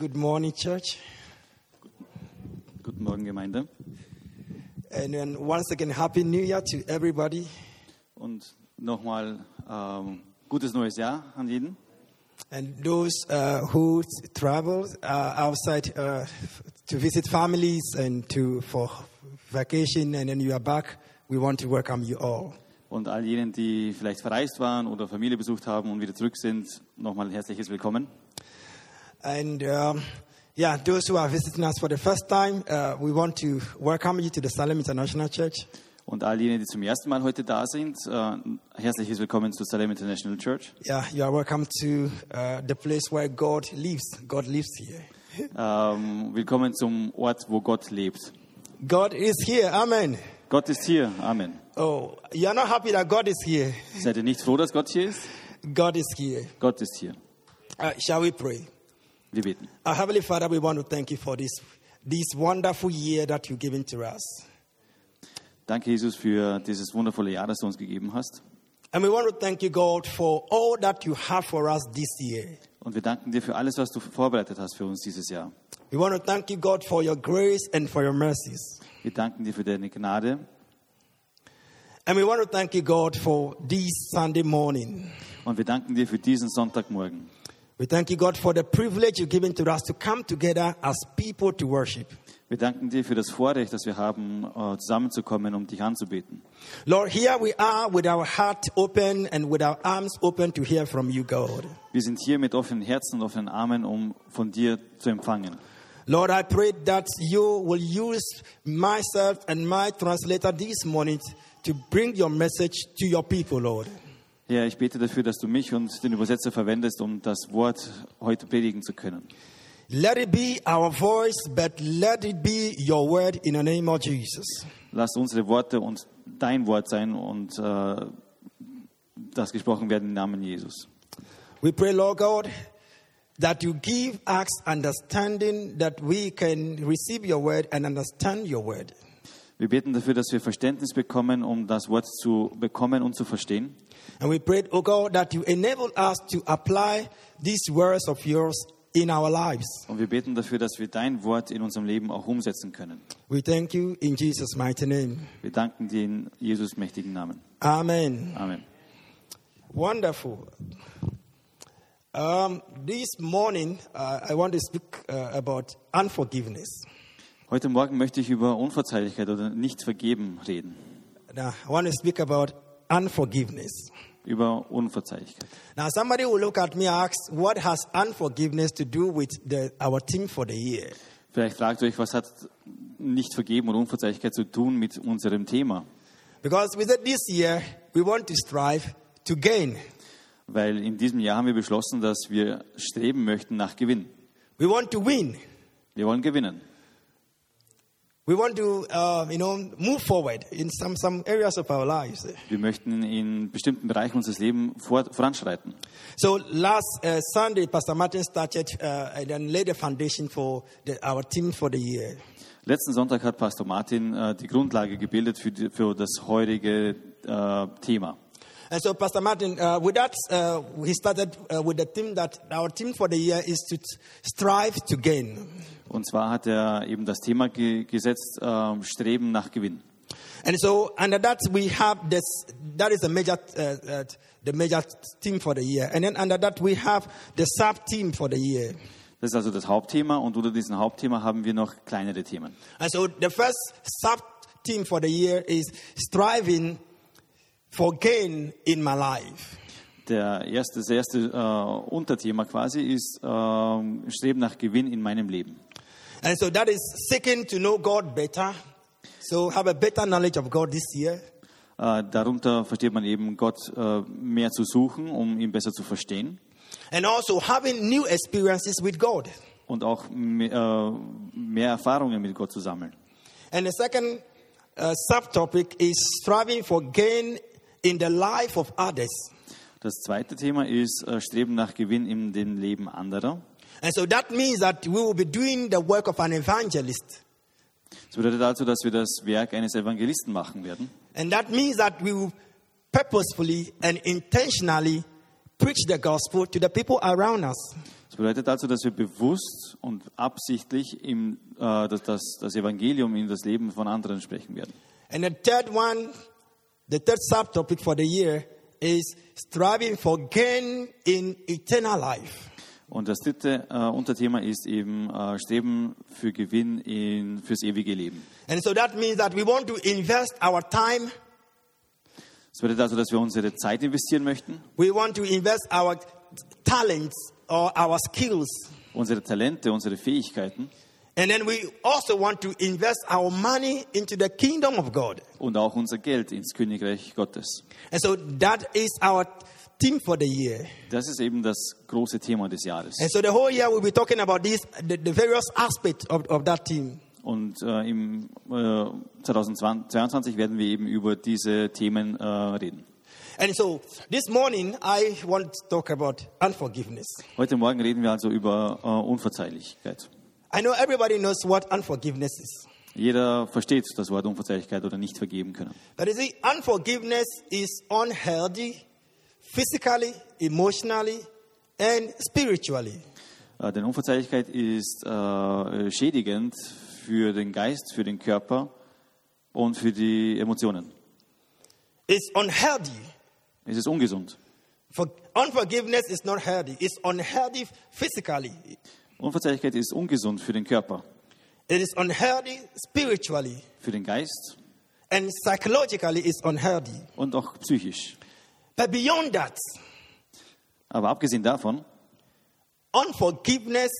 Good morning, church. Guten Morgen, Gemeinde. And then once again, Happy New Year to everybody. Und nochmal ähm, gutes neues Jahr an jeden. And those uh, who travel uh, outside uh, to visit families and to for vacation, and then you are back, we want to welcome you all. Und all jenen, die vielleicht verreist waren oder Familie besucht haben und wieder zurück sind, nochmal ein herzliches Willkommen. And um, yeah, those who are visiting us for the first time, uh, we want to welcome you to the Salem International Church. Und all jene, die zum ersten Mal heute da sind, äh, herzliches Willkommen zu Salem International Church. Yeah, you are welcome to uh, the place where God lives. God lives here. Ähm, willkommen zum Ort, wo Gott lebt. God is here. Amen. Gott ist hier. Amen. Oh, you are not happy that God is here. Seid ihr nicht froh, dass Gott hier ist? God is here. Gott ist hier. Uh, shall we pray? Wir beten. Our Heavenly Father, we want to thank you for this, this wonderful year that you've given to us. Danke, Jesus, für dieses wundervolle Jahr, das du uns gegeben hast. And we want to thank you, God, for all that you have for us this year. Und wir danken dir für alles, was du vorbereitet hast für uns dieses Jahr. We want to thank you, God, for your grace and for your mercies. Wir danken dir für deine Gnade And we want to thank you, God, for this Sunday morning. und wir danken dir für diesen Sonntagmorgen. We thank you, God, for the privilege you've given to us to come together as people to worship. Wir danken dir für das Vorrecht, das wir haben, äh, zusammenzukommen, um dich anzubeten. Lord, here we are with our heart open and with our arms open to hear from you, God. Wir sind hier mit offenen Herzen und offenen Armen, um von dir zu empfangen. Lord, I pray that you will use myself and my translator this morning to bring your message to your people, Lord. Herr, ich bete dafür, dass du mich und den Übersetzer verwendest, um das Wort heute predigen zu können. Let it be our voice, but let it be your word in the name of Jesus. Lass unsere Worte und dein Wort sein und äh, das gesprochen werden im Namen Jesus. We pray, Lord God, that you give us understanding that we can receive your word and understand your word. Wir beten dafür, dass wir Verständnis bekommen, um das Wort zu bekommen und zu verstehen. And we pray, oh God, that you enable us to apply these words of yours in our lives. Und wir beten dafür, dass wir dein Wort in unserem Leben auch umsetzen können. We thank you in Jesus' mighty name. Wir danken dir in Jesus mächtigen Namen. Amen. Amen. Wonderful. Um, this morning, uh, I want to speak uh, about unforgiveness. Heute Morgen möchte ich über Unverzeihlichkeit oder nicht vergeben reden. Now, I want to speak about unforgiveness. Über Unverzeihlichkeit. Now, somebody will look at me and ask, what has unforgiveness to do with the, our theme for the year? Vielleicht fragt ihr euch, was hat nicht vergeben und Unverzeihlichkeit zu tun mit unserem Thema? Because we said this year, we want to strive to gain. Weil in diesem Jahr haben wir beschlossen, dass wir streben möchten nach Gewinn. We want to win. Wir wollen gewinnen. We want to, uh, you know, move forward in some, some areas of our lives. Wir möchten in bestimmten Bereichen unseres Lebens vor, voranschreiten. So last uh, Sunday, Pastor Martin started uh, and then laid the foundation for the, our team for the year. Letzten Sonntag hat Pastor Martin äh, die Grundlage gebildet für, die, für das heutige äh, Thema. And so Pastor Martin, uh, with that, uh, he started uh, with the theme that our team for the year is to strive to gain. Und zwar hat er eben das Thema ge gesetzt, äh, Streben nach Gewinn. And so under that we have this, that is the major, uh, uh, the major theme for the year. And then under that we have the sub theme for the year. Das ist also das Hauptthema und unter diesem Hauptthema haben wir noch kleinere Themen. And so the first sub theme for the year is striving for gain in my life. Der erste, das erste äh, Unterthema quasi ist äh, Streben nach Gewinn in meinem Leben. And so that is seeking to know God better. So have a better knowledge of God this year. Äh, darunter versteht man eben Gott äh, mehr zu suchen, um ihn besser zu verstehen And also having new experiences with God. und auch mehr, mehr Erfahrungen mit Gott zu sammeln. And the second uh, subtopic is striving for gain in the life of others. Das zweite Thema ist äh, Streben nach Gewinn in dem Leben anderer. And so that means that we will be doing the work of an evangelist. Das bedeutet also, dass wir das Werk eines Evangelisten machen werden. And that means that we will purposefully and intentionally preach the gospel to the people around us. Das bedeutet also, dass wir bewusst und absichtlich im, äh, das, das, das Evangelium in das Leben von anderen sprechen werden. And the third one, the third subtopic for the year is striving for gain in eternal life. Und das dritte äh, Unterthema ist eben äh, Streben für Gewinn in, fürs ewige Leben. And so that means that we want to invest our time, Das bedeutet also, dass wir unsere Zeit investieren möchten, we want to invest our talents or our skills, unsere Talente, unsere Fähigkeiten and then we also want to invest our money into the kingdom of God. und auch unser Geld ins Königreich Gottes. And so that is our theme for the year. Das ist eben das große Thema des Jahres. And so the whole year we'll be talking about this, the, the various aspects of, of that theme. Und äh, im äh, 2022 werden wir eben über diese Themen äh, reden. And so this morning I want to talk about unforgiveness. Heute Morgen reden wir also über äh, Unverzeihlichkeit. I know everybody knows what unforgiveness is. Jeder versteht das Wort Unverzeihlichkeit oder nicht vergeben können. But you see, unforgiveness is unhealthy physically, emotionally, and spiritually. Äh, denn Unverzeihlichkeit ist äh, schädigend für den Geist, für den Körper und für die Emotionen. It's unhealthy. Es ist ungesund. For, unforgiveness is not healthy. It's unhealthy physically. Unverzeihlichkeit ist ungesund für den Körper, It is unhealthy spiritually. für den Geist And psychologically, it's unhealthy. und auch psychisch. But beyond that, Aber abgesehen davon, unforgiveness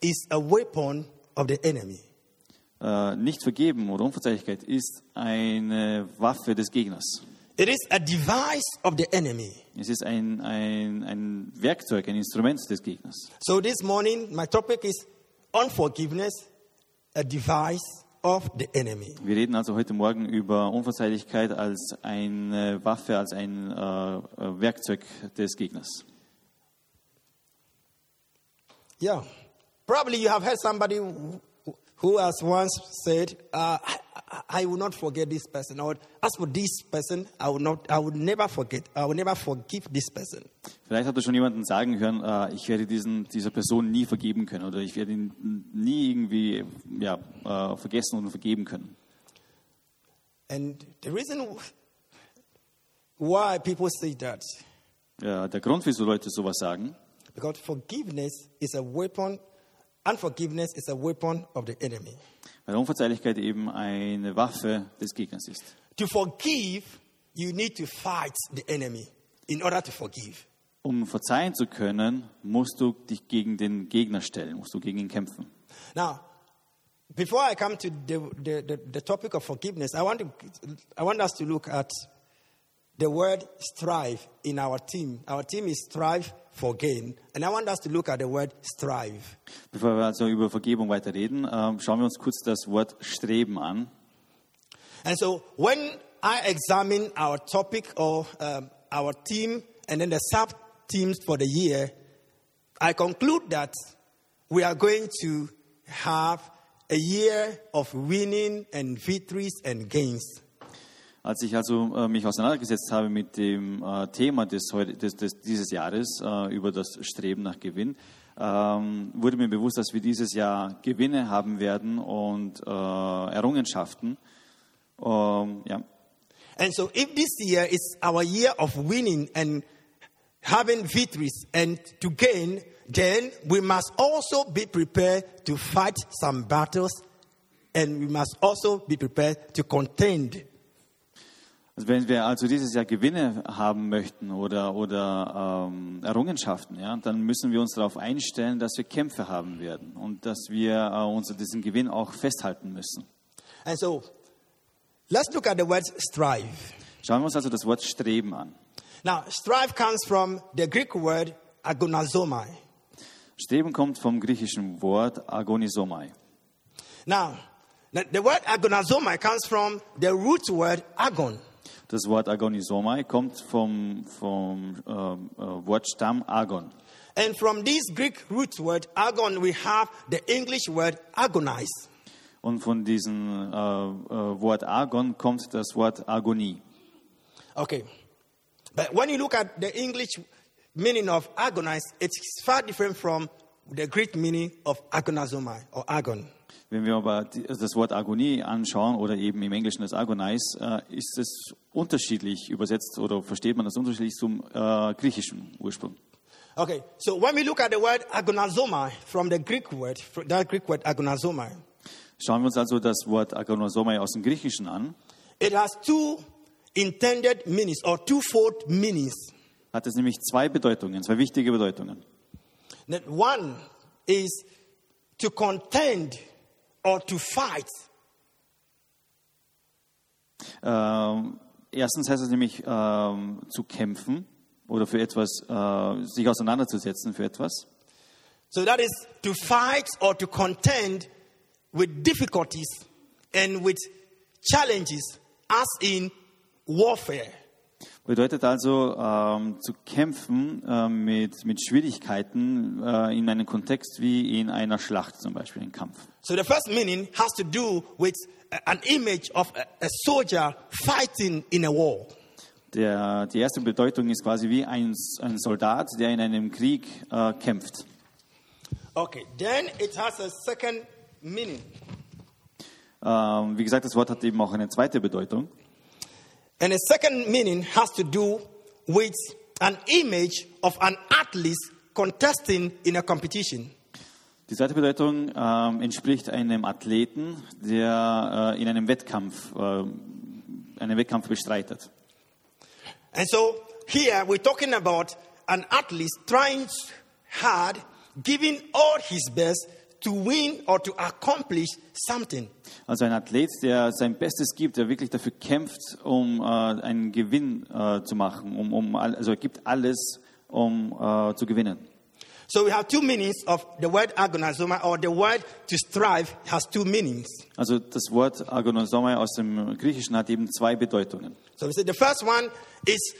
is a weapon of the enemy. äh, nicht vergeben oder Unverzeihlichkeit ist eine Waffe des Gegners. It is a device of the enemy. Es ist ein, ein, ein Werkzeug, ein Instrument des Gegners. So this morning, my topic is unforgiveness, a device of the enemy. Wir reden also heute Morgen über Unverzeihlichkeit als eine Waffe, als ein äh, äh, Werkzeug des Gegners. Yeah. Probably you have heard somebody who- has once said, uh, I, I- will not forget this person. Or as for this person, I will, not, I will never forget. I will never forgive this person. Vielleicht hat er schon jemanden sagen hören, äh, ich werde diesen, dieser Person nie vergeben können oder ich werde ihn nie irgendwie ja, äh, vergessen und vergeben können. And the reason why people say that, Ja, der Grund, wieso Leute sowas sagen, because forgiveness is a weapon, unforgiveness is a weapon of the enemy. weil Unverzeihlichkeit eben eine Waffe des Gegners ist. To forgive, you need to fight the enemy in order to forgive. Um verzeihen zu können, musst du dich gegen den Gegner stellen, musst du gegen ihn kämpfen. Now, before I come to the, the, the, the topic of forgiveness, I want, to, I want us to look at the word strive in our team. Our team is strive for gain. And I want us to look at the word strive. Bevor wir also über Vergebung weiter reden, ähm, schauen wir uns kurz das Wort Streben an. And so when I examine our topic or um, our team and then the sub teams for the year, I conclude that we are going to have a year of winning and victories and gains. Als ich also äh, mich auseinandergesetzt habe mit dem äh, Thema des, des, des, dieses Jahres äh, über das Streben nach Gewinn, ähm, wurde mir bewusst, dass wir dieses Jahr Gewinne haben werden und äh, Errungenschaften. Ähm, ja. And so if this year is our year of winning and having victories and to gain, then we must also be prepared to fight some battles and we must also be prepared to contend. Also wenn wir also dieses Jahr Gewinne haben möchten oder, oder ähm, Errungenschaften, ja, dann müssen wir uns darauf einstellen, dass wir Kämpfe haben werden und dass wir äh, uns an diesen Gewinn auch festhalten müssen. And so let's look at the word strive. Schauen wir uns also das Wort Streben an. Now, strive comes from the Greek word agonazomai. Streben kommt vom griechischen Wort agonisomai. Now, the word agonazomai comes from the root word agon. Das Wort agonisomai kommt vom, vom ähm, äh, Wortstamm agon. And from this Greek root word agon, we have the English word agonize. Und von diesem äh, äh, Wort agon kommt das Wort Agonie. Okay. But when you look at the English meaning of agonize, it's far different from the Greek meaning of agonazomai or agon. Wenn wir aber also das Wort Agonie anschauen oder eben im Englischen das Agonize, äh, ist es unterschiedlich übersetzt oder versteht man das unterschiedlich zum äh, griechischen Ursprung. Okay, so when we look at the word agonazomai from the Greek word, fr- that Greek word agonazomai, Schauen wir uns also das Wort Agonosomai aus dem Griechischen an, it has two intended meanings or twofold meanings. hat es nämlich zwei Bedeutungen, zwei wichtige Bedeutungen. That one is to contend or to fight. Ähm, erstens heißt es nämlich ähm, zu kämpfen oder für etwas, äh, sich auseinanderzusetzen für etwas. So that is to fight or to contend with difficulties and with challenges, as in warfare. Bedeutet also ähm, zu kämpfen äh, mit, mit Schwierigkeiten äh, in einem Kontext wie in einer Schlacht zum Beispiel, ein Kampf. So the first meaning has to do with uh, an image of a, a soldier fighting in a war. Der, die erste Bedeutung ist quasi wie ein, ein Soldat, der in einem Krieg äh, kämpft. Okay, then it has a second meaning. Ähm, wie gesagt, das Wort hat eben auch eine zweite Bedeutung. And the second meaning has to do with an image of an athlete contesting in a competition. Die zweite Bedeutung ähm, entspricht einem Athleten, der äh, in einem Wettkampf, äh, einen Wettkampf bestreitet. And so here we're talking about an athlete trying hard, giving all his best to win or to accomplish something. Also ein Athlet, der sein Bestes gibt, der wirklich dafür kämpft, um äh, einen Gewinn äh, zu machen, um, um, all- also er gibt alles, um äh, zu gewinnen. So we have two meanings of the word agonizoma or the word to strive has two meanings. Also das Wort Agonosomai aus dem Griechischen hat eben zwei Bedeutungen. So we say the first one is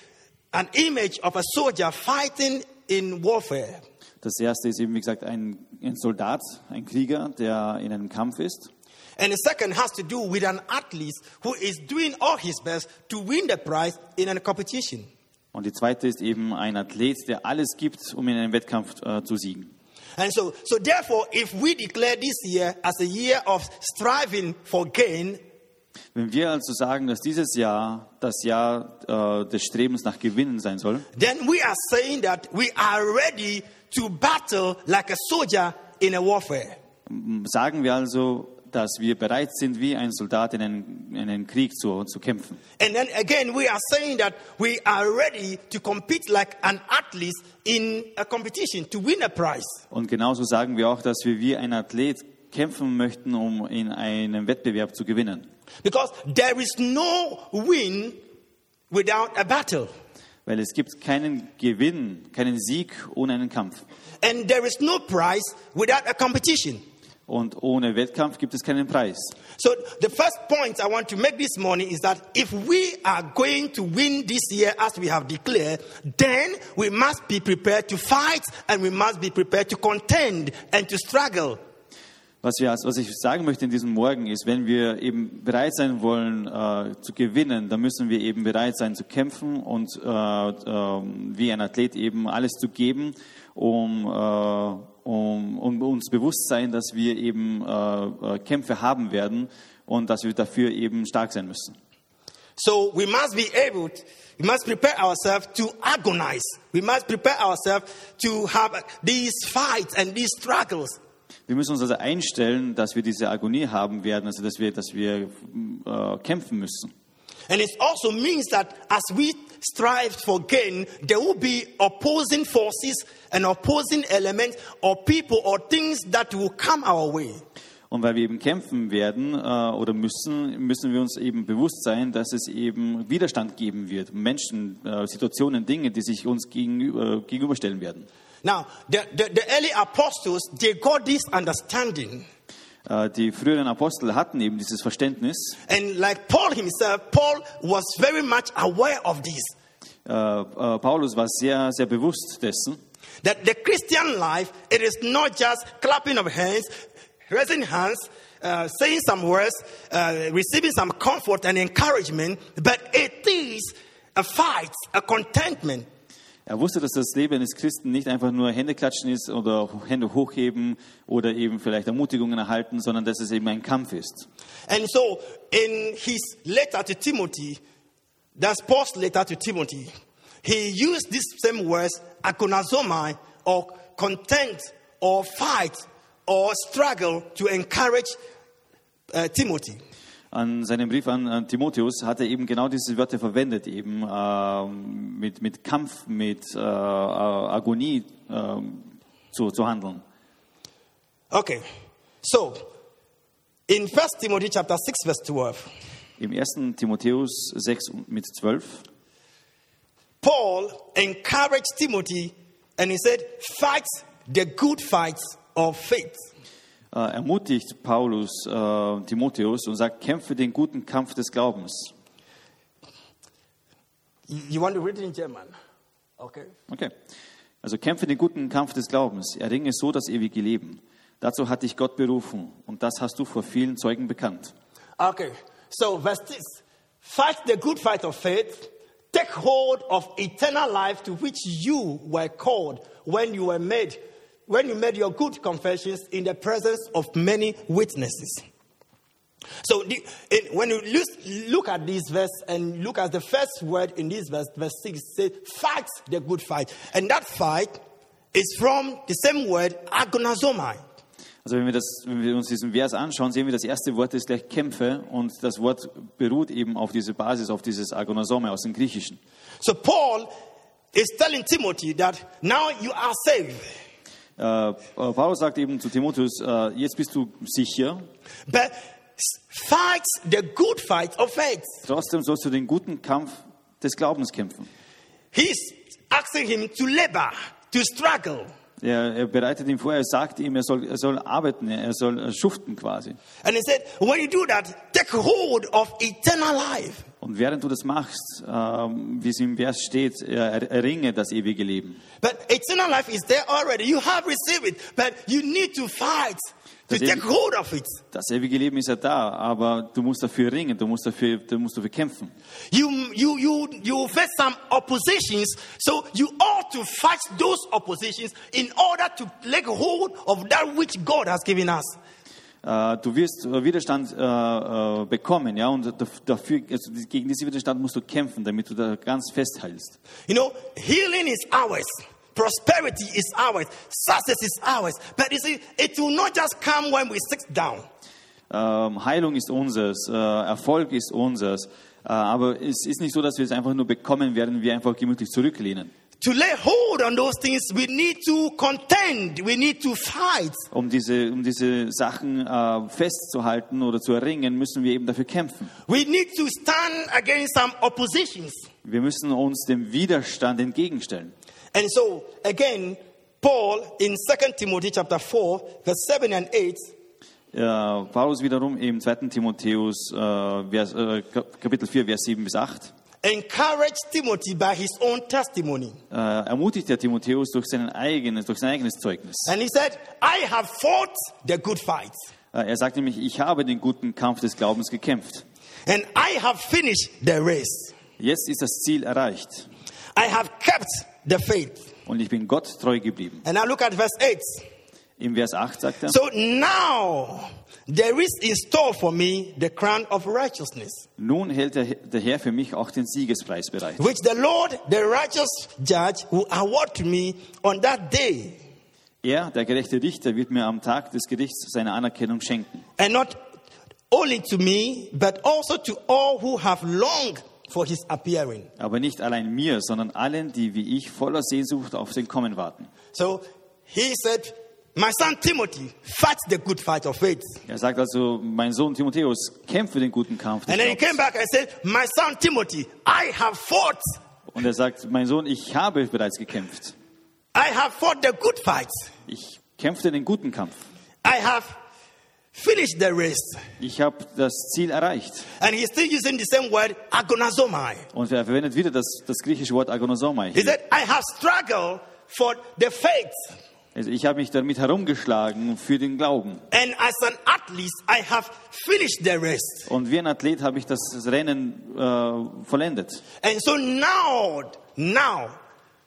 an image of a soldier fighting in warfare. Das erste ist eben, wie gesagt, ein, ein Soldat, ein Krieger, der in einem Kampf ist. And the second has to do with an athlete who is doing all his best to win the prize in a competition. Und die zweite ist eben ein Athlet, der alles gibt, um in einem Wettkampf äh, zu siegen. And so, so therefore, if we declare this year as a year of striving for gain, Wenn wir also sagen, dass dieses Jahr das Jahr äh, des Strebens nach Gewinnen sein soll, then we are saying that we are ready to battle like a soldier in a warfare. sagen wir also, dass wir bereit sind, wie ein Soldat in einen, in einen Krieg zu, zu kämpfen. And then again, we are saying that we are ready to compete like an athlete in a competition to win a prize. Und genauso sagen wir auch, dass wir wie ein Athlet kämpfen möchten, um in einem Wettbewerb zu gewinnen. Because there is no win without a battle. Weil es gibt keinen Gewinn, keinen Sieg ohne einen Kampf. And there is no prize without a competition. Und ohne Wettkampf gibt es keinen Preis. So, the first point I want to make this morning is that if we are going to win this year as we have declared, then we must be prepared to fight and we must be prepared to contend and to struggle. Was, wir, was ich sagen möchte in diesem Morgen ist, wenn wir eben bereit sein wollen äh, zu gewinnen, dann müssen wir eben bereit sein zu kämpfen und äh, ähm, wie ein Athlet eben alles zu geben, um, äh, um, um uns bewusst sein, dass wir eben äh, äh, Kämpfe haben werden und dass wir dafür eben stark sein müssen. So we must be able, to, we must prepare ourselves to agonize. We must prepare ourselves to have these fights and these struggles. Wir müssen uns also einstellen, dass wir diese Agonie haben werden, also dass wir, dass wir äh, kämpfen müssen. And it also means that as we strive for gain, there will be opposing forces and opposing elements or people or things that will come our way. Und weil wir eben kämpfen werden äh, oder müssen, müssen wir uns eben bewusst sein, dass es eben Widerstand geben wird. Menschen, äh, Situationen, Dinge, die sich uns gegenüber, gegenüberstellen werden. Now, the, the, the early apostles, they got this understanding. Äh, die früheren Apostel hatten eben dieses Verständnis. And like Paul himself, Paul was very much aware of this. Äh, äh, Paulus war sehr, sehr bewusst dessen, That the Christian life, it is not just clapping of hands, raising hands, uh, saying some words, uh, receiving some comfort and encouragement, but it is a fight, a contentment. Er wusste, dass das Leben eines Christen nicht einfach nur Hände klatschen ist oder Hände hochheben oder eben vielleicht Ermutigungen erhalten, sondern dass es eben ein Kampf ist. And so, in his letter to Timothy, that's Paul's letter to Timothy, he used these same words, agonazomai, or content, or fight, or struggle, to encourage uh, Timothy. An seinem Brief an, an Timotheus hat er eben genau diese Wörter verwendet, eben ähm, mit, mit Kampf, mit äh, Agonie ähm, zu, zu handeln. Okay, so in 1 Timothy chapter 6, verse 12, Im 1. Timotheus 6 mit 12 Paul encouraged Timothy and he said, Fight the good fight of faith. Äh, ermutigt Paulus äh, Timotheus und sagt, kämpfe den guten Kampf des Glaubens. You you want to read it in German? Okay. Okay. Also kämpfe den guten Kampf des Glaubens, erringe so das ewige Leben. Dazu hat dich Gott berufen und das hast du vor vielen Zeugen bekannt. Okay, so verse 6 Fight the good fight of faith, take hold of eternal life to which you were called when you were made, when you made your good confessions in the presence of many witnesses. So, the, when you look, at this verse and look at the first word in this verse, verse 6 it says, Fight the good fight. And that fight is from the same word, agonazomai. Also wenn wir, das, wenn wir uns diesen Vers anschauen, sehen wir, das erste Wort ist gleich Kämpfe und das Wort beruht eben auf diese Basis, auf dieses Agonasome aus dem Griechischen. So, Paul is telling Timothy that now you are saved. Äh, äh, Paulus sagt eben zu Timotheus, äh, jetzt bist du sicher, But fight the good fight of faith. trotzdem sollst du den guten Kampf des Glaubens kämpfen. He's asking him to labor, to struggle. Er, er bereitet ihn vor, er sagt ihm, er soll, er soll arbeiten, er soll schuften quasi. And he said, when you do that, take hold of eternal life. Und während du das machst, ähm, wie es im Vers steht, er, erringe das ewige Leben. But eternal life is there already. You have received it, but you need to fight Das ewige Leben ist ja da, aber du musst dafür ringen, du musst dafür, du musst dafür kämpfen. You, you, you, you face some oppositions, so you ought to fight those oppositions in order to take hold of that which God has given us. Äh, du wirst äh, Widerstand äh, äh, bekommen, ja, und daf- dafür, also gegen diesen Widerstand musst du kämpfen, damit du da ganz festhältst. You know, healing is ours. Prosperity is ours. Success is ours. But you see, it will not just come when we sit down. Ähm, Heilung ist unseres, äh, Erfolg ist unseres, äh, aber es ist nicht so, dass wir es einfach nur bekommen werden, wir einfach gemütlich zurücklehnen. To lay hold on those things, we need to contend. We need to fight. Um diese, um diese Sachen äh, festzuhalten oder zu erringen, müssen wir eben dafür kämpfen. We need to stand against some oppositions. Wir müssen uns dem Widerstand entgegenstellen. And so, again, Paul in 2 Timothy chapter 4, verse 7 and 8, Äh, Paulus wiederum im 2. Timotheus äh, Vers, äh, Kap- Kapitel 4, Vers 7 bis 8 encouraged Timothy by his own testimony. äh, ermutigt der Timotheus durch, seinen eigenes, durch sein eigenes Zeugnis. And he said, I have fought the good fight, Äh, er sagt nämlich, ich habe den guten Kampf des Glaubens gekämpft. and I have finished the race. Jetzt ist das Ziel erreicht I have kept the faith. und ich bin Gott treu geblieben. And now look at verse 8. Im Vers 8 sagt er, So now there is in store for me the crown of righteousness, nun hält der, der Herr für mich auch den Siegespreis bereit, which the Lord, the righteous judge, will award to me on that day. Er, der gerechte Richter, wird mir am Tag des Gerichts seine Anerkennung schenken. And not only to me, but also to all who have longed for his appearing. Aber nicht allein mir, sondern allen, die wie ich voller Sehnsucht auf den Kommen warten. So he said, My son Timothy, fight the good fight of faith. Er sagt also, mein Sohn Timotheus, kämpfe den guten Kampf And then he came back and said, My son Timothy, I have fought. Und er sagt, mein Sohn, ich habe bereits gekämpft. I have fought the good fight. Ich kämpfte den guten Kampf. I have finished the race. Ich habe das Ziel erreicht. And he's still using the same word, agonazomai. Und er verwendet wieder das, das griechische Wort agonosomai. He said, I have struggled for the faith. Also ich habe mich damit herumgeschlagen für den Glauben. And as an athlete, I have finished the race. Und wie ein Athlet habe ich das Rennen äh, vollendet. And so now, now,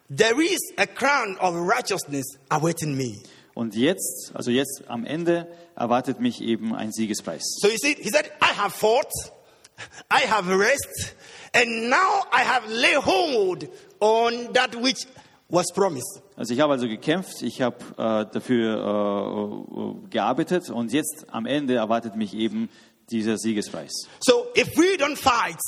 there is a crown of righteousness awaiting me. Und jetzt, also jetzt am Ende, erwartet mich eben ein Siegespreis. So you see, he said, I have fought, I have rest, and now I have laid hold on that which was promised. Also ich habe also gekämpft, ich habe äh, dafür äh, äh, gearbeitet und jetzt am Ende erwartet mich eben dieser Siegespreis. So if we don't fight,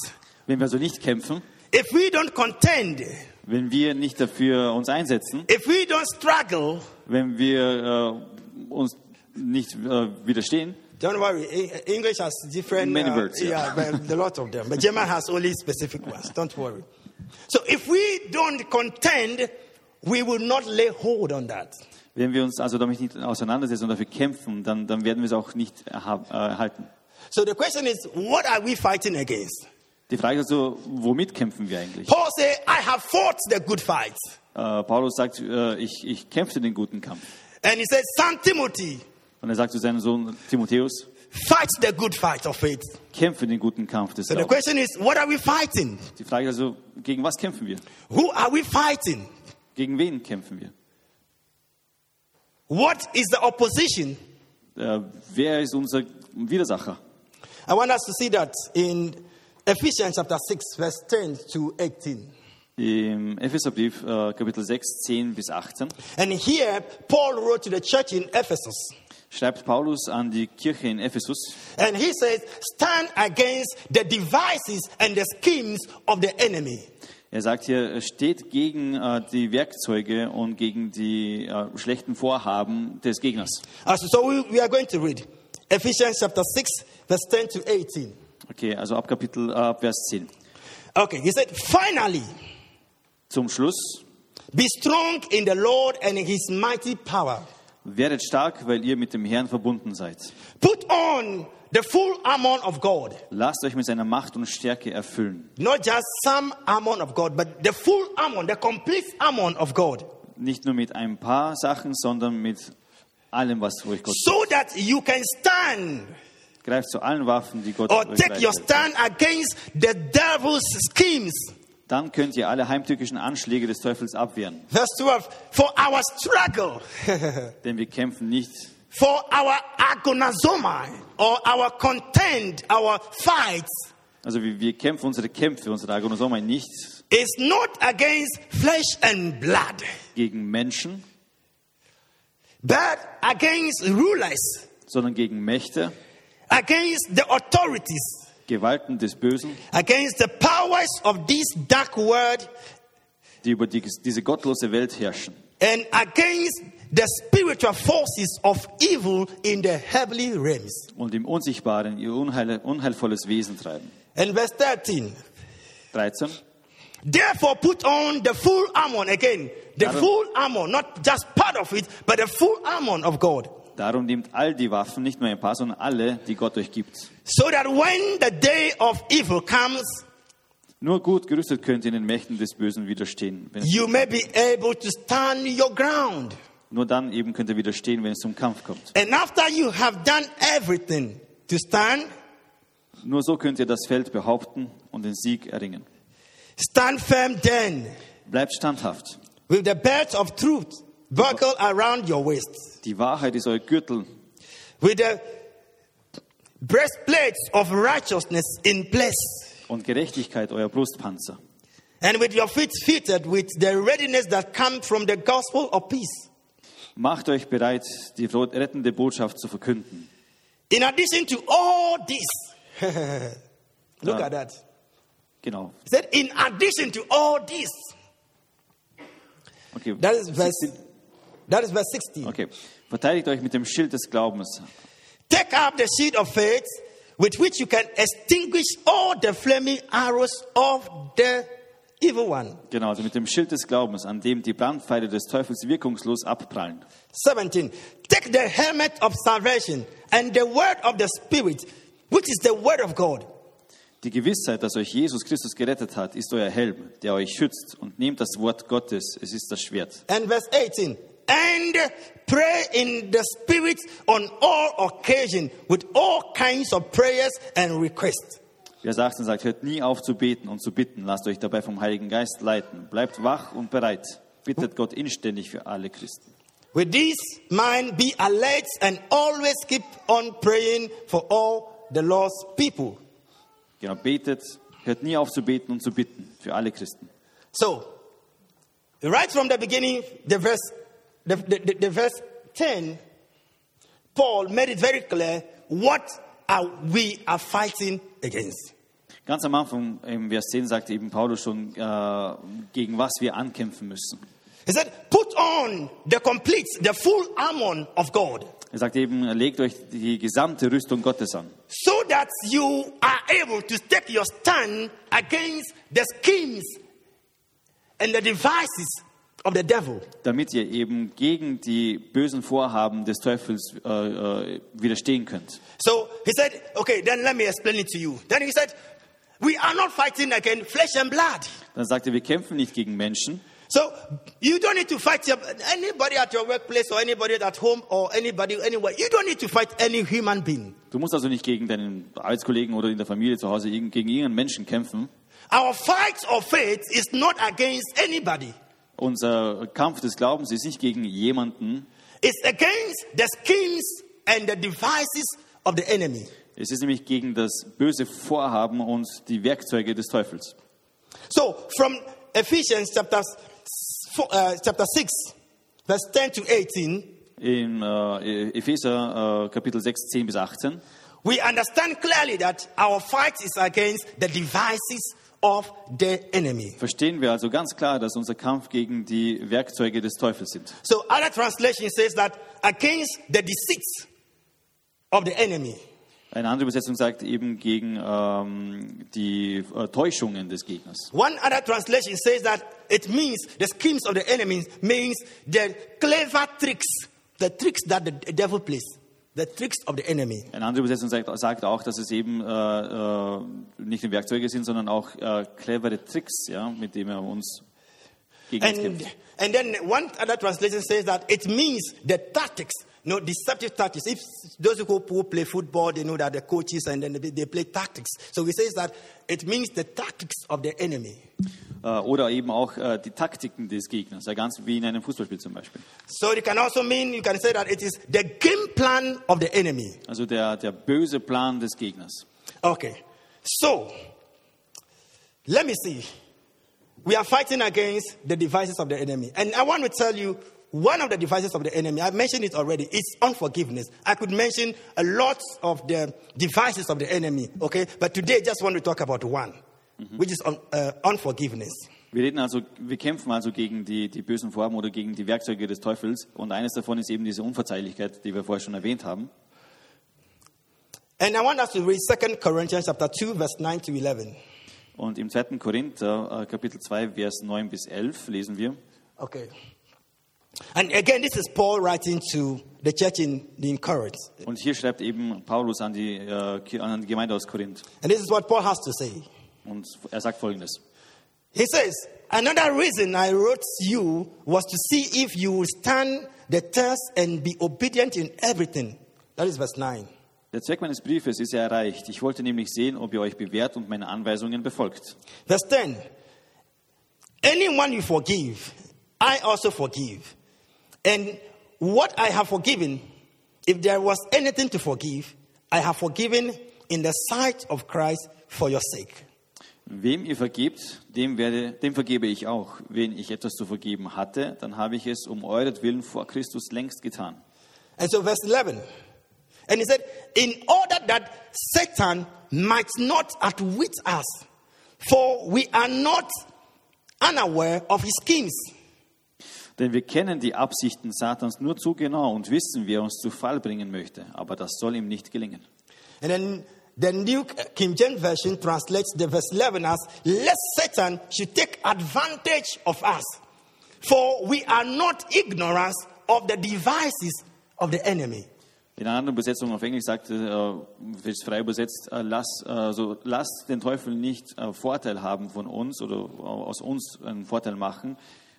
Wenn wir also nicht kämpfen, if we don't contend, wenn wir nicht dafür uns einsetzen, if we don't struggle, wenn wir äh, uns nicht äh, widerstehen, don't worry, E- English has different. Many uh, words, yeah. yeah, but a lot of them. But German has only specific ones. Don't worry. So if we don't contend, we will not lay hold on that. wenn wir uns also damit nicht auseinandersetzen und dafür kämpfen, dann, dann werden wir es auch nicht äh, erhalten. So the question is, what are we fighting against? Die Frage ist also, womit kämpfen wir eigentlich? Paul said, I have fought the good fight. Äh, Paulus sagt, äh, ich, ich kämpfte den guten Kampf. And he said, Son Timothy, Und er sagt zu seinem Sohn Timotheus, fight the good fight of faith. kämpfe den guten Kampf des So the question is, what are we fighting? Die Frage ist also, gegen was kämpfen wir? Who are we fighting? Gegen wen kämpfen wir? What is the opposition? Äh, wer ist unser Widersacher? I want us to see that in Ephesians chapter 6, verse 10 to 18. Im Epheserbrief, äh, Kapitel 6, 10 bis 18, And here, Paul wrote to the church in Ephesus. schreibt Paulus an die Kirche in Ephesus, And he says, Stand against the devices and the schemes of the enemy. er sagt hier, er steht gegen äh, die Werkzeuge und gegen die äh, schlechten Vorhaben des Gegners. Also, so we, we are going to read Ephesians chapter 6, verse 10 to 18. Okay, also ab Kapitel, äh, Vers 10. Okay, he said, Finally, Zum Schluss, be strong in the Lord and in his mighty power. werdet stark, weil ihr mit dem Herrn verbunden seid. Put on the full armor of God. Lasst euch mit seiner Macht und Stärke erfüllen. Not just some armor of God, but the full armor, the complete armor of God. Nicht nur mit ein paar Sachen, sondern mit allem, was euch Gott So that you can stand greift zu allen Waffen, die Gott or take your stand against the devil's schemes. Dann könnt ihr alle heimtückischen Anschläge des Teufels abwehren. Verse 12 For our struggle, Denn wir kämpfen nicht for our agonazomai, or our contend, our fights, Also wir, wir kämpfen unsere Kämpfe, unsere Agonosomai nicht is not against flesh and blood, gegen Menschen, but against rulers, sondern gegen Mächte, against the authorities, Gewalten des Bösen, against the powers of this dark world, die über die, diese gottlose Welt herrschen and against the spiritual forces of evil in the heavenly realms. und im Unsichtbaren ihr unheil, unheilvolles Wesen treiben. And verse 13. 13. Therefore, put on the full armor again, the Darum- full armor, not just part of it, but the full armor of God, Darum nehmt all die Waffen, nicht nur ein paar, sondern alle, die Gott euch gibt. so that when the day of evil comes, Nur gut gerüstet könnt ihr den Mächten des Bösen widerstehen. You may be able to stand your ground. nur dann eben könnt ihr widerstehen, wenn es zum Kampf kommt. And after you have done everything to stand, Nur so könnt ihr das Feld behaupten und den Sieg erringen. stand firm then, Bleibt standhaft. with the belt of truth buckled around your waist, Die Wahrheit ist euer Gürtel with the breastplate of righteousness in place. und Gerechtigkeit euer Brustpanzer. and with your feet fitted with the readiness that comes from the gospel of peace. Macht euch bereit, die rettende Botschaft zu verkünden. In addition to all this, look at that. Genau. He said, in addition to all this, Okay. that is verse, that is verse 16. Okay. Verteidigt euch mit dem Schild des Glaubens. Take up the shield of faith with which you can extinguish all the flaming arrows of the evil one. Genau, also mit dem Schild des Glaubens, an dem die Brandpfeile des Teufels wirkungslos abprallen. 17. Take the helmet of salvation and the word of the Spirit, which is the word of God. Die Gewissheit, dass euch Jesus Christus gerettet hat, ist euer Helm, der euch schützt. Und nehmt das Wort Gottes, es ist das Schwert. And verse 18. And pray in the Spirit on all occasion with all kinds of prayers and requests. Vers 18 sagt, hört nie auf zu beten und zu bitten. Lasst euch dabei vom Heiligen Geist leiten. Bleibt wach und bereit. bittet Gott inständig für alle Christen. With this mind, be alert and always keep on praying for all the lost people. Genau, betet, hört nie auf zu beten und zu bitten für alle Christen. So, right from the beginning, the verse, the, the, the, verse 10, Paul made it very clear what are we are fighting against. Ganz am Anfang, im Vers 10, sagt eben Paulus schon, äh, gegen was wir ankämpfen müssen. He said, put on the complete, the full armor of God, Er sagt eben, legt euch die gesamte Rüstung Gottes an, so that you are able to take your stand against the schemes and the devices. Damit ihr eben gegen die bösen Vorhaben des Teufels äh, äh, widerstehen könnt. So he said, okay, then let me explain it to you. Then he said, we are not fighting against flesh and blood. Dann sagt er, wir kämpfen nicht gegen Menschen. So you don't need to fight your, anybody at your workplace or anybody at home or anybody anywhere. You don't need to fight any human being. Du musst also nicht gegen deinen Arbeitskollegen oder in der Familie zu Hause gegen irgendeinen Menschen kämpfen. Our fight of faith is not against anybody. Unser Kampf des Glaubens ist nicht gegen jemanden. It's against the schemes and the devices of the enemy. Es ist nämlich gegen das böse Vorhaben und die Werkzeuge des Teufels. So from Ephesians chapter, uh, chapter 6, verse 10 to 18, In äh, Epheser äh, Kapitel 6, 10 bis 18 we understand clearly that our fight is against the devices of the enemy. verstehen wir also ganz klar, dass unser Kampf gegen die Werkzeuge des Teufels sind. So other translation says that against the deceits of the enemy. Eine andere Übersetzung sagt eben gegen ähm, die äh, Täuschungen des Gegners. One other translation says that it means the schemes of the enemy means the clever tricks, the tricks that the devil plays, the tricks of the enemy. Eine andere Übersetzung sagt, sagt auch, dass es eben äh, äh, nicht nur Werkzeuge sind, sondern auch äh, clevere Tricks, ja, mit denen er uns gegen uns kämpft. and then one other translation says that it means the tactics, no deceptive tactics. If those who, play football, they know that the coaches and then they, they play tactics. So he says that it means the tactics of the enemy. Äh, oder eben auch äh, die Taktiken des Gegners, ja, ganz wie in einem Fußballspiel zum Beispiel. So it can also mean you can say that it is the game plan of the enemy. Also der, der böse Plan des Gegners. Okay. So let me see. We are fighting against the devices of the enemy. And I want to tell you one of the devices of the enemy, I mentioned it already, it's unforgiveness. I could mention a lot of the devices of the enemy, okay? But today I just want to talk about one, which is un, uh, unforgiveness. Wir reden also, wir kämpfen also gegen die, die bösen Formen oder gegen die Werkzeuge des Teufels. Und eines davon ist eben diese Unverzeihlichkeit, die wir vorher schon erwähnt haben. And I want us to read 2 Corinthians chapter 2, verse 9 to 11. Und im 2. Korinther, äh, Kapitel 2, Vers 9 bis 11 lesen wir. Okay. And again, this is Paul writing to the church in, in Corinth. Und hier schreibt eben Paulus an die, äh, an die Gemeinde aus Korinth. And this is what Paul has to say. Und er sagt folgendes. He says, Another reason I wrote you was to see if you will stand the test and be obedient in everything. That is verse 9. Der Zweck meines Briefes ist ja erreicht. Ich wollte nämlich sehen, ob ihr euch bewährt und meine Anweisungen befolgt. Verse 10 Anyone you forgive, I also forgive. And what I have forgiven, if there was anything to forgive, I have forgiven in the sight of Christ for your sake. Wem ihr vergebt, dem, werde, dem vergebe ich auch. Wen ich etwas zu vergeben hatte, dann habe ich es um euretwillen vor Christus längst getan. And so, verse 11. And he said, In order that Satan might not outwit us, for we are not unaware of his schemes. Denn wir kennen die Absichten Satans nur zu genau und wissen, wie er uns zu Fall bringen möchte. Aber das soll ihm nicht gelingen. And then the New King James Version translates the verse 11 as, Lest Satan should take advantage of us, for we are not ignorant of the devices of the enemy. In einer anderen Übersetzung auf Englisch sagt, äh, wird es frei übersetzt, äh, lass, äh, so, lass den Teufel nicht Vorteil haben von uns oder aus uns einen Vorteil machen.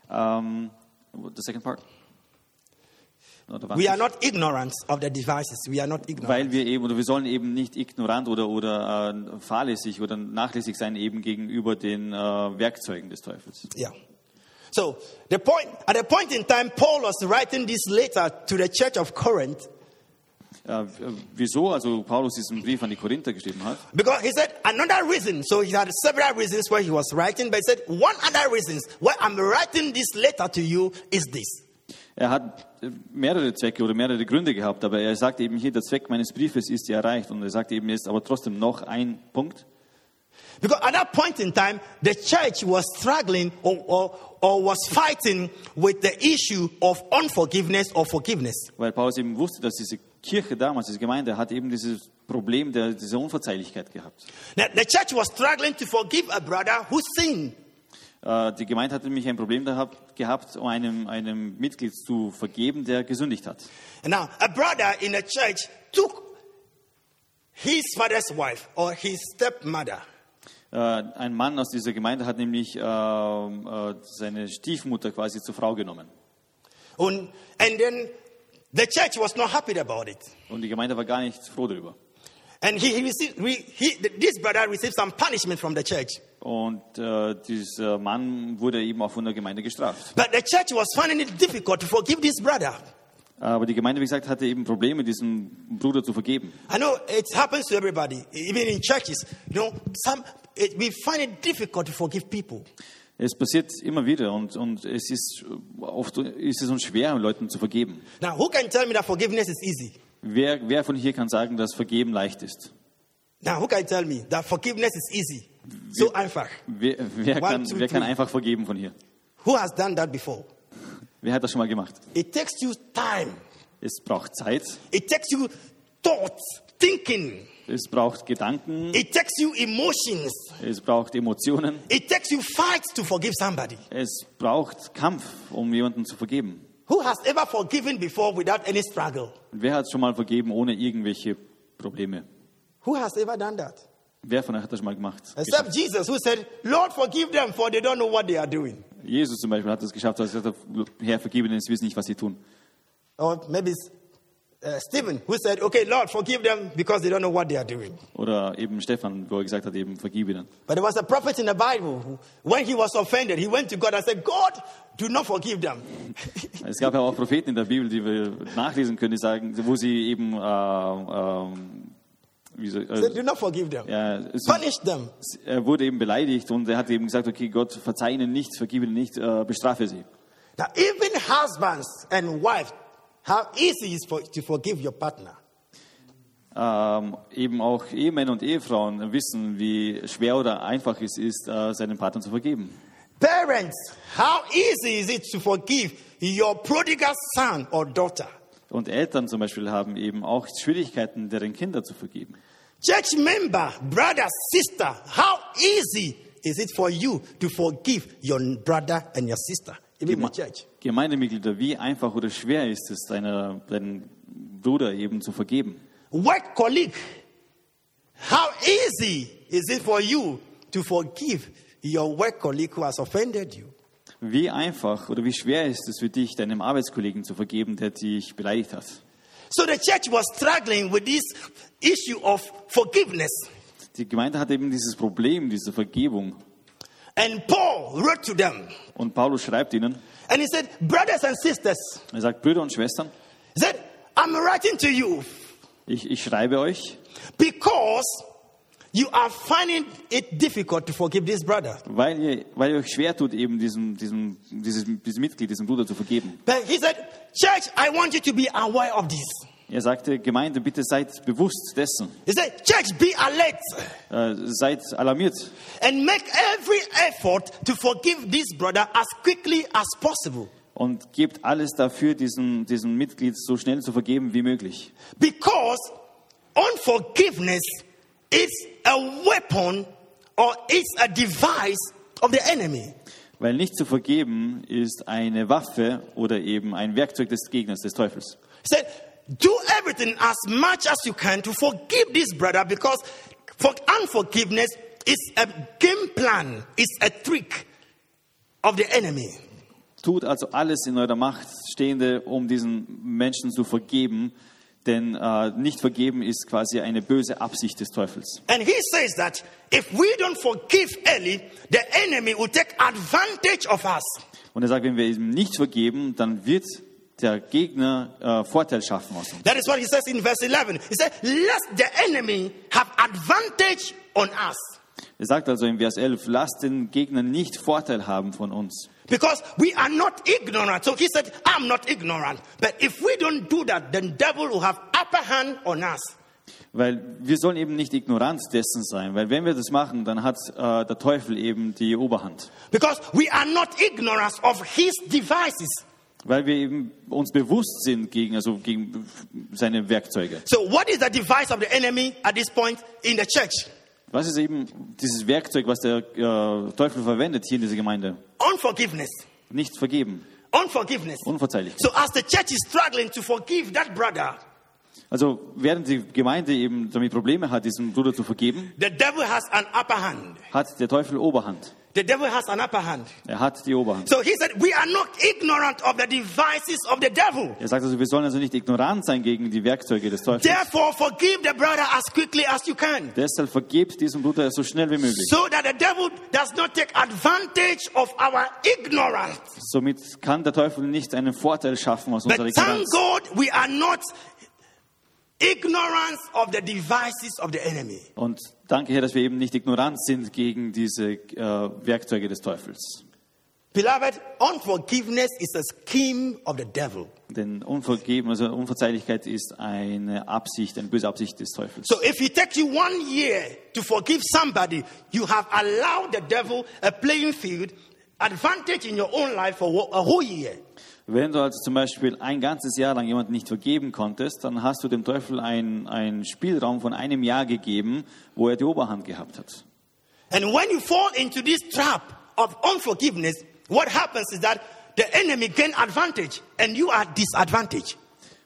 Um, the second part? We are not ignorant of the devices. We are not ignorant. Weil wir eben, oder wir sollen eben nicht ignorant oder, oder äh, fahrlässig oder nachlässig sein eben gegenüber den äh, Werkzeugen des Teufels. Yeah. So the point at a point in time, Paul was writing this letter to the church of Corinth Äh, wieso also Paulus diesen Brief an die Korinther geschrieben hat? because he said another reason. So he had several reasons why he was writing, but he said one other reasons why I'm writing this letter to you is this. Er hat mehrere Zwecke oder mehrere Gründe gehabt, aber er sagt eben hier, der Zweck meines Briefes ist ja erreicht. Und er sagt eben jetzt aber trotzdem noch ein Punkt. Because at that point in time, the church was struggling or, or, or was fighting with the issue of unforgiveness or forgiveness. Weil Paulus eben wusste, dass diese Kirche damals, diese Gemeinde, hat eben dieses Problem der, dieser Unverzeihlichkeit gehabt. Now, the church was struggling to forgive a brother who sinned. Äh, Die Gemeinde hat nämlich ein Problem gehabt, gehabt um einem, einem Mitglied zu vergeben, der gesündigt hat. And now, a brother in the church took his father's wife or his stepmother. Äh, Ein Mann aus dieser Gemeinde hat nämlich äh, äh, seine Stiefmutter quasi zur Frau genommen. And, and then the church was not happy about it. Und die Gemeinde war gar nicht froh darüber. And he, he received, he, he, this brother received some punishment from the church. Und äh, dieser Mann wurde eben auch von der Gemeinde gestraft. But the church was finding it difficult to forgive this brother. Aber die Gemeinde, wie gesagt, hatte eben Probleme, diesen Bruder zu vergeben. I know it happens to everybody, even in churches. You know, some it, we find it difficult to forgive people. Es passiert immer wieder und, und es ist oft ist es uns schwer, Leuten zu vergeben. Now, who can tell me that forgiveness is easy? Wer, wer von hier kann sagen, dass Vergeben leicht ist? Now, who can tell me that forgiveness is easy? So einfach. Wer, wer, One, kann, two, wer kann einfach vergeben von hier? Who has done that before? Wer hat das schon mal gemacht? It takes you time. Es braucht Zeit, It takes you thoughts, thinking. es braucht Gedanken, It takes you emotions. es braucht Emotionen, It takes you fights to forgive somebody. es braucht Kampf, um jemanden zu vergeben. Who has ever forgiven before without any struggle? Wer hat schon mal vergeben ohne irgendwelche Probleme? Who has ever done that? Wer von euch hat das schon mal gemacht? Except Jesus, who said, Lord, forgive them, for they don't know what they are doing. Jesus zum Beispiel hat das geschafft, als er gesagt hat, Herr, vergebe ihnen, sie wissen nicht, was sie tun. Or maybe uh, Stephen, who said, Okay, Lord, forgive them because they don't know what they are doing. Oder eben Stephan, wo er gesagt hat, eben vergib ihnen. But there was a prophet in the Bible who, when he was offended, he went to God and said, God, do not forgive them. Es gab ja auch Propheten in der Bibel, die wir nachlesen können, die sagen, wo sie eben, äh, wie so, äh, do not forgive them. ja, es, Punish them. er wurde eben beleidigt und er hat eben gesagt, okay, Gott, verzeih ihnen nicht, vergib ihnen nicht, äh, bestrafe sie. Now, even husbands and wives, how easy is for, to forgive your partner. Ähm, eben auch Ehemänner und Ehefrauen wissen, wie schwer oder einfach es ist, äh, seinen Partner zu vergeben. Parents, how easy is it to forgive your prodigal son or daughter? Und Eltern zum Beispiel haben eben auch Schwierigkeiten, deren Kinder zu vergeben. Church member, brother, sister, how easy is it for you to forgive your brother and your sister, Gemeindemitglieder, wie einfach oder schwer ist es, deiner, deinen Bruder eben zu vergeben? Work colleague, how easy is it for you to forgive your work colleague who has offended you? Wie einfach oder wie schwer ist es für dich, deinem Arbeitskollegen zu vergeben, der dich beleidigt hat? So the church was struggling with this issue of forgiveness. Die Gemeinde hat eben dieses Problem, diese Vergebung. And Paul wrote to them Und Paulus schreibt ihnen, and he said, Brothers and sisters, er sagt, Brüder und Schwestern, he said, I'm writing to you ich, ich schreibe euch, because you are finding it difficult to forgive this brother. weil ihr, weil ihr euch schwer tut, eben diesem, diesem, dieses, diesem Mitglied, diesem Bruder zu vergeben. But he said, Church, I want you to be aware of this. Er sagte, Gemeinde, bitte seid bewusst dessen, He said, Church, be alert äh, seid alarmiert and make every effort to forgive this brother as quickly as possible. und gebt alles dafür, diesen, diesem Mitglied so schnell zu vergeben wie möglich. Because unforgiveness is a weapon or it's a device of the enemy. Weil nicht zu vergeben ist eine Waffe oder eben ein Werkzeug des Gegners, des Teufels. He said, do everything as much as you can to forgive this brother because for unforgiveness is a game plan, it's a trick of the enemy. Tut also alles in eurer Macht Stehende, um diesen Menschen zu vergeben, denn äh, nicht vergeben ist quasi eine böse Absicht des Teufels. And he says that if we don't forgive early, the enemy will take advantage of us. Und er sagt, wenn wir ihm nicht vergeben, dann wird der Gegner äh, Vorteil schaffen aus uns. That is what he says in verse 11. He said, Lest the enemy have advantage on us. Er sagt also in Vers 11, lasst den Gegner nicht Vorteil haben von uns. Because we are not ignorant. So he said, I'm not ignorant. But if we don't do that, then devil will have upper hand on us. Weil wir sollen eben nicht ignorant dessen sein, weil wenn wir das machen, dann hat äh, der Teufel eben die Oberhand. Because we are not ignorant of his devices. Weil wir eben uns bewusst sind gegen, also gegen seine Werkzeuge. So what is the device of the enemy at this point in the church? Was ist eben dieses Werkzeug, was der äh, Teufel verwendet hier in dieser Gemeinde? Unforgiveness. Nicht vergeben, Unforgiveness. Unverzeihlichkeit. So as the church is struggling to forgive that brother, Also während die Gemeinde eben damit Probleme hat, diesen Bruder zu vergeben, the devil has an upper hand. hat der Teufel Oberhand. The devil has an upper hand. Er hat die Oberhand. So he said, we are not ignorant of the devices of the devil. Er sagt also, wir sollen also nicht ignorant sein gegen die Werkzeuge des Teufels. Therefore, forgive the brother as quickly as you can. Deshalb vergebt diesem Bruder so schnell wie möglich. So that the devil does not take advantage of our ignorance. Somit kann der Teufel nicht einen Vorteil schaffen aus But unserer thank Ignoranz. God we are not ignorant of the devices of the enemy. Und danke, Herr, dass wir eben nicht ignorant sind gegen diese äh, Werkzeuge des Teufels. Beloved, unforgiveness is a scheme of the devil. Denn Unvergeben, also Unverzeihlichkeit ist eine Absicht, eine böse Absicht des Teufels. So if it takes you one year to forgive somebody, you have allowed the devil a playing field, advantage in your own life for a whole year. Wenn du also zum Beispiel ein ganzes Jahr lang jemanden nicht vergeben konntest, dann hast du dem Teufel einen, Spielraum von einem Jahr gegeben, wo er die Oberhand gehabt hat. And when you fall into this trap of unforgiveness, what happens is that the enemy gain advantage and you are disadvantaged.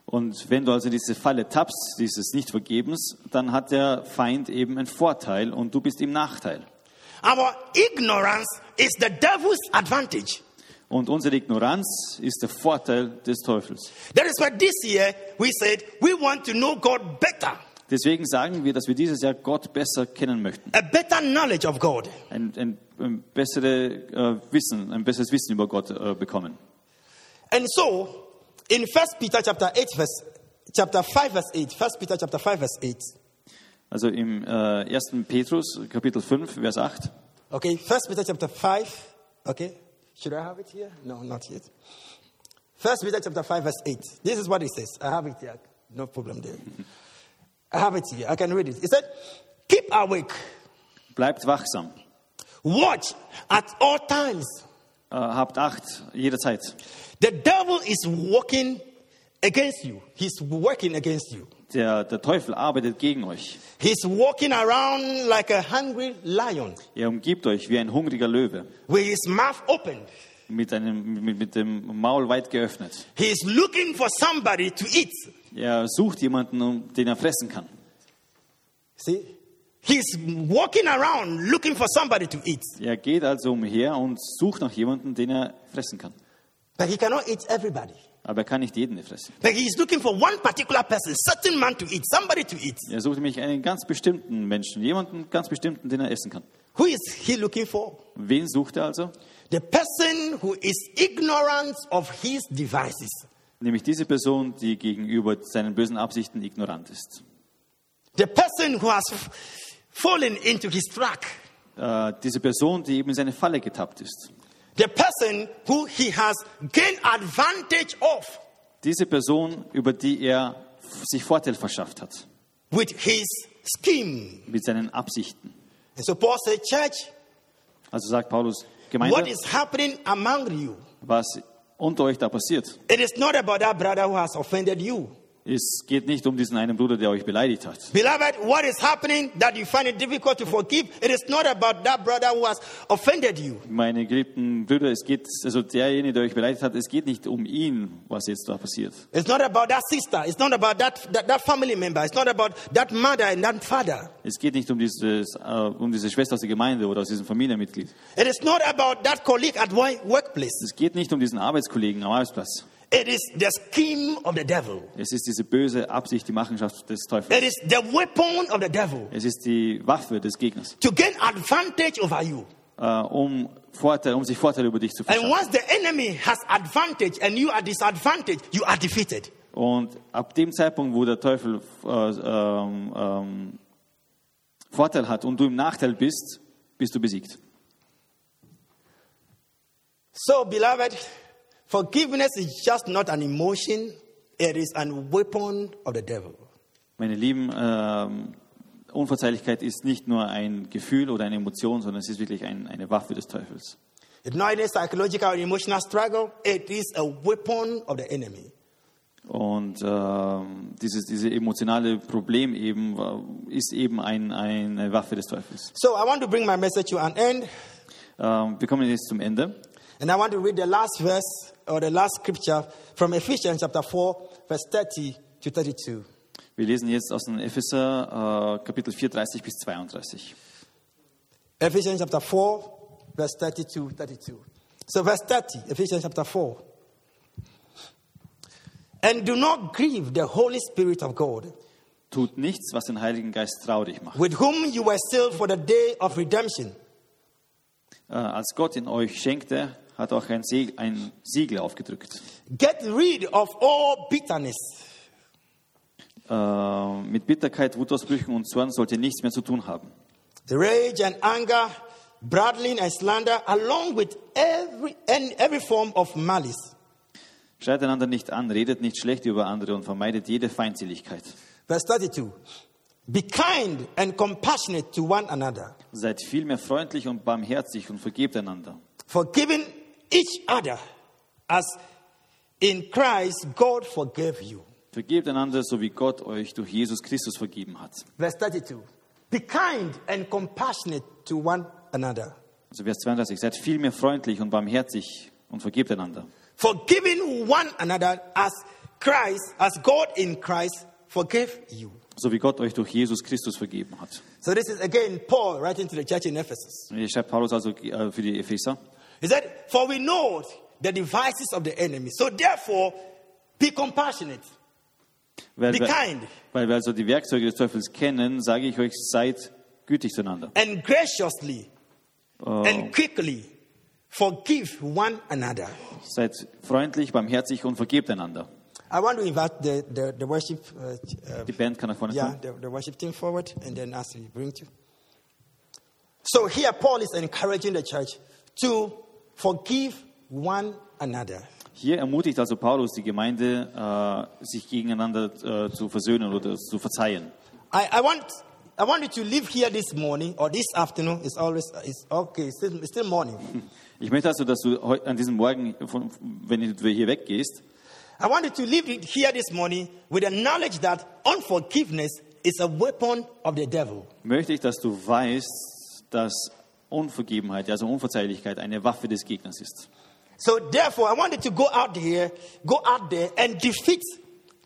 Und wenn du also diese Falle tappst, dieses Nichtvergebens, dann hat der Feind eben einen Vorteil und du bist im Nachteil. Our ignorance is the devil's advantage. Und unsere Ignoranz ist der Vorteil des Teufels. That is why this year we said we want to know God better, Deswegen sagen wir, dass wir dieses Jahr Gott besser kennen möchten. a better knowledge of God. Ein, ein, ein, bessere, äh, Wissen, ein besseres Wissen über Gott äh, bekommen. And so, in 1 Peter chapter 8, verse, chapter 5, verse 8, 1 Peter chapter 5, verse 8, Also im äh, 1. Petrus, Kapitel 5, Vers 8. okay, 1 Peter chapter 5, okay, should I have it here? No, not yet. 1 Peter chapter 5, verse 8, this is what it says. I have it here, no problem there. I have it here, I can read it. It said, keep awake, Bleibt wachsam. watch at all times. Äh, habt Acht jederzeit. The devil is working against you. He's working against you. Der, der Teufel arbeitet gegen euch. He's walking around like a hungry lion Er umgibt euch wie ein hungriger Löwe with his mouth open. mit, einem, mit, mit dem Maul weit geöffnet. He's looking for somebody to eat. Er sucht jemanden, den er fressen kann. See? He's walking around looking for somebody to eat. Er geht also umher und sucht nach jemandem, den er fressen kann. But he cannot eat everybody. Aber er kann nicht jeden fressen. But he's looking for one particular person, certain man to eat, somebody to eat. Er sucht nämlich einen ganz bestimmten Menschen, jemanden ganz bestimmten, den er essen kann. Who is he looking for? Wen sucht er also? The person who is ignorant of his devices. Nämlich diese Person, die gegenüber seinen bösen Absichten ignorant ist. The person who has fallen into his track. Äh, diese Person, die eben in seine Falle getappt ist. The person who he has gained advantage of Diese Person, über die er sich Vorteil verschafft hat. with his scheme. Mit seinen Absichten. And so Paul said, Church, Also sagt Paulus, what Gemeinde, is happening among you? was unter euch da passiert. It is not about that brother who has offended you. Es geht nicht um diesen einen Bruder, der euch beleidigt hat. Beloved, what is happening that you find it difficult to forgive? It is not about that brother who has offended you. Meine geliebten Brüder, es geht, also derjenige, der euch beleidigt hat, es geht nicht um ihn, was jetzt da passiert. It's not about that sister. It's not about that, that, that family member. It's not about that mother and that father. Es geht nicht um, dieses, äh, um diese Schwester aus der Gemeinde oder aus diesem Familienmitglied. It is not about that colleague at wo- workplace. Es geht nicht um diesen Arbeitskollegen am Arbeitsplatz. It is the scheme of the devil. Es ist diese böse Absicht, die Machenschaft des It Teufels. is the weapon of the devil Es ist die Waffe des Gegners, to gain advantage over you. äh, um, Vorteil, um sich Vorteile über dich zu And verschaffen. once the enemy has advantage and you are disadvantaged, you are defeated. Und ab dem Zeitpunkt, wo der Teufel äh, ähm, ähm, Vorteil hat und du im Nachteil bist, bist du besiegt. So, beloved, forgiveness is just not an emotion, it is a weapon of the devil. Meine Lieben, ähm, Unverzeihlichkeit ist nicht nur ein Gefühl oder eine Emotion, sondern es ist wirklich ein, eine Waffe des Teufels. It's not a psychological or emotional struggle, it is a weapon of the enemy. Und ähm, dieses diese emotionale Problem eben äh, ist eben ein, eine Waffe des Teufels. So, I want to bring my message to an end, Ähm, wir kommen jetzt zum Ende. and I want to read the last verse or the last scripture from Ephesians chapter 4, verse 30 to 32. Wir lesen jetzt aus dem Epheser äh, Kapitel 4, 30 bis 32. Ephesians chapter 4, verse 30 to 32. So, verse 30, Ephesians chapter 4. And do not grieve the Holy Spirit of God, Tut nichts, was den Heiligen Geist traurig macht. with whom you were sealed for the day of redemption. Äh, als Gott in euch schenkte, hat auch ein, Sieg, ein Siegel aufgedrückt. Get rid of all bitterness, Äh, mit Bitterkeit, Wutausbrüchen und Zorn sollt ihr nichts mehr zu tun haben. rage and anger, brawling and slander, along with every, every form of malice. Schreit einander nicht an, redet nicht schlecht über andere und vermeidet jede Feindseligkeit. Verse 32. Be kind and compassionate to one another, Seid vielmehr freundlich und barmherzig und vergebt einander. forgiving each other as in Christ God forgave you. Vergebt einander, so wie Gott euch durch Jesus Christus vergeben hat. Verse 32. Be kind and compassionate to one another, Also Vers 32. Seid vielmehr freundlich und barmherzig und vergebt einander. forgiving one another as Christ, as God in Christ forgave you. So wie Gott euch durch Jesus Christus vergeben hat. So this is again Paul writing to the church in Ephesus. Hier schreibt Paulus also äh, für die Epheser. He said, For we know the devices of the enemy. So therefore, be compassionate, Weil, be kind, weil wir also die Werkzeuge des Teufels kennen, sage ich euch, seid gütig zueinander. and graciously and quickly forgive one another. Seid freundlich, barmherzig und vergebt einander. I want to invite the, the, the worship, uh, uh, Die Band kann nach vorne yeah, the, the worship team forward, and then as we bring to. So here, Paul is encouraging the church to forgive one another. Hier ermutigt also Paulus die Gemeinde, äh, sich gegeneinander äh, zu versöhnen oder zu verzeihen. I, I want I want you to live here this morning or this afternoon. It's always it's okay. It's still, it's still morning. Ich möchte also, dass du an diesem Morgen, von, wenn du hier weggehst, I want you to live here this morning with the knowledge that unforgiveness is a weapon of the devil. möchte ich, dass du weißt, dass Unvergebenheit, also Unverzeihlichkeit, eine Waffe des Gegners ist. So therefore, I want you to go out here, go out there and defeat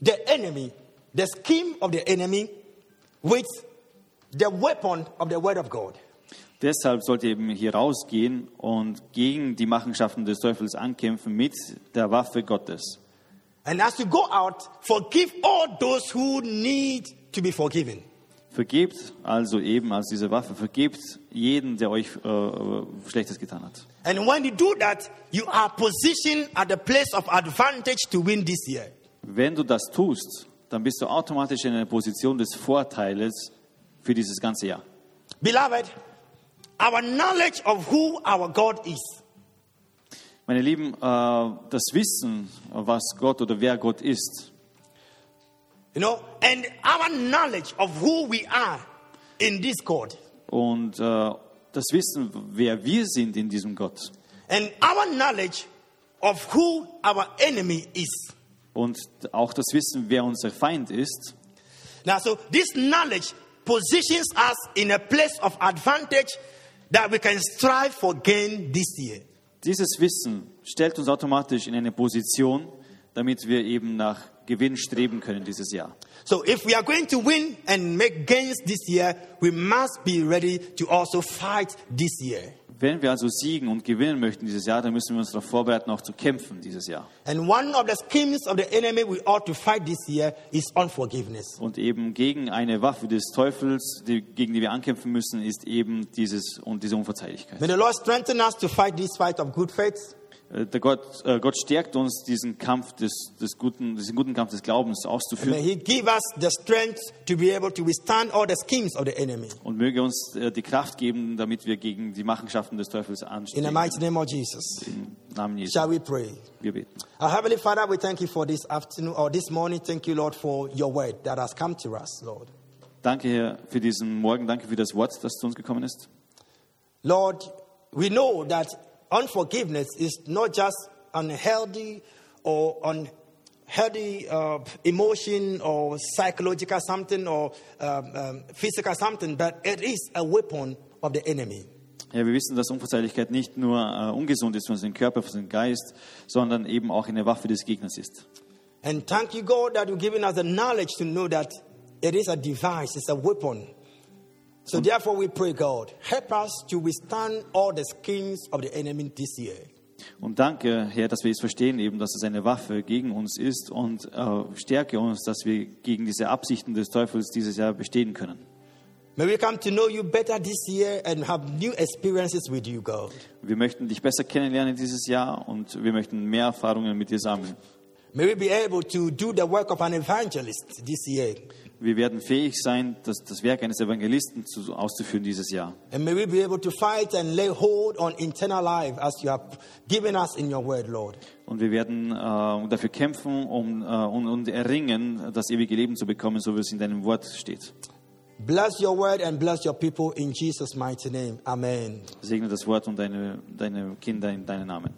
the enemy, the scheme of the enemy, with the weapon of the word of God. Deshalb sollt ihr eben hier rausgehen und gegen die Machenschaften des Teufels ankämpfen mit der Waffe Gottes. And as you go out, forgive all those who need to be forgiven. Vergebt also eben als diese Waffe, vergebt jeden, der euch äh, Schlechtes getan hat. And when you do that, you are positioned at the place of advantage to win this year. Wenn du das tust, dann bist du automatisch in einer Position des Vorteiles für dieses ganze Jahr. Beloved, our knowledge of who our God is Meine Lieben, äh, das Wissen, was Gott oder wer Gott ist, You know, and our knowledge of who we are in this God, und äh, das Wissen, wer wir sind in diesem Gott and our knowledge of who our enemy is. und auch das Wissen, wer unser Feind ist, Now, so this knowledge positions us in a place of advantage that we can strive for gain this year. dieses Wissen stellt uns automatisch in eine Position, damit wir eben nach Gewinn streben können dieses Jahr. So, if we are going to win and make gains this year, we must be ready to also fight this year. Wenn wir also siegen und gewinnen möchten dieses Jahr, dann müssen wir uns darauf vorbereiten, auch zu kämpfen dieses Jahr. And one of the schemes of the enemy we ought to fight this year is unforgiveness. Und eben gegen eine Waffe des Teufels, die, gegen die wir ankämpfen müssen, ist eben dieses und diese Unverzeihlichkeit. May the Lord strengthen us to fight this fight of good faith. Äh, Der Gott, äh, Gott stärkt uns, diesen Kampf des, des guten, diesen guten Kampf des Glaubens auszuführen. Und möge uns äh, die Kraft geben, damit wir gegen die Machenschaften des Teufels In the anstehen. mighty name of Jesus. Im Namen Jesu. Shall we pray? Wir beten. Our Heavenly Father, we thank you for this afternoon or this morning. Thank you, Lord, for your word that has come to us, Lord. Danke, Herr, für diesen Morgen. Danke für das Wort, das zu uns gekommen ist. Lord, we know that unforgiveness is not just unhealthy or unhealthy uh, emotion or psychological something or um, um, physical something, but it is a weapon of the enemy. Ja, wir wissen, dass Unverzeihlichkeit nicht nur äh, ungesund ist für unseren Körper, für unseren Geist, sondern eben auch eine Waffe des Gegners ist. And thank you, God, that you've given us the knowledge to know that it is a device, it's a weapon. So therefore, we pray, God, help us to withstand all the schemes of the enemy this year. Und danke, Herr, dass wir es verstehen, eben, dass es eine Waffe gegen uns ist und äh, stärke uns, dass wir gegen diese Absichten des Teufels dieses Jahr bestehen können. May we come to know you better this year and have new experiences with you, God. Wir möchten dich besser kennenlernen dieses Jahr und wir möchten mehr Erfahrungen mit dir sammeln. May we be able to do the work of an evangelist this year. Wir werden fähig sein, das, das Werk eines Evangelisten zu, auszuführen dieses Jahr. And may we be able to fight and lay hold on eternal life as you have given us in your word, Lord. Und wir werden äh, dafür kämpfen um, äh, und, und erringen, das ewige Leben zu bekommen, so wie es in deinem Wort steht. Bless your word and bless your people in Jesus' mighty name. Amen. Segne das Wort und deine, deine Kinder in deinen Namen.